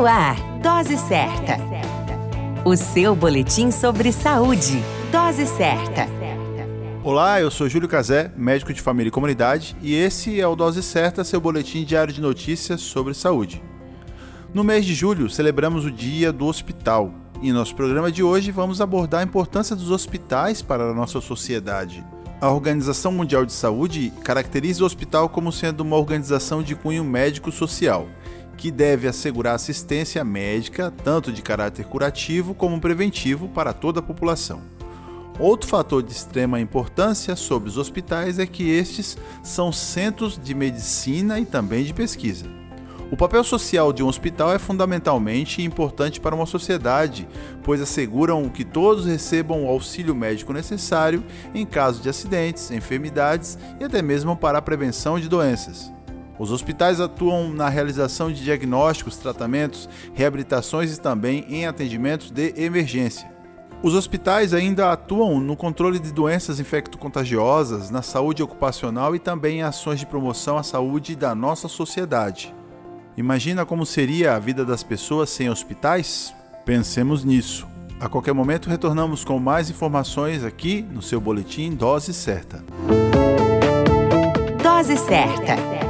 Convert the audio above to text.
No ar, Dose Certa. O seu boletim sobre saúde. Dose Certa. Olá, eu sou Júlio Cazé, médico de família e comunidade, e esse é o Dose Certa, seu boletim diário de notícias sobre saúde. No mês de julho, celebramos o Dia do Hospital, e em nosso programa de hoje vamos abordar a importância dos hospitais para a nossa sociedade. A Organização Mundial de Saúde caracteriza o hospital como sendo uma organização de cunho médico-social, que deve assegurar assistência médica, tanto de caráter curativo como preventivo, para toda a população. Outro fator de extrema importância sobre os hospitais é que estes são centros de medicina e também de pesquisa. O papel social de um hospital é fundamentalmente importante para uma sociedade, pois asseguram que todos recebam o auxílio médico necessário em caso de acidentes, enfermidades e até mesmo para a prevenção de doenças. Os hospitais atuam na realização de diagnósticos, tratamentos, reabilitações e também em atendimentos de emergência. Os hospitais ainda atuam no controle de doenças infecto-contagiosas, na saúde ocupacional e também em ações de promoção à saúde da nossa sociedade. Imagina como seria a vida das pessoas sem hospitais? Pensemos nisso. A qualquer momento retornamos com mais informações aqui no seu boletim Dose Certa. Dose Certa.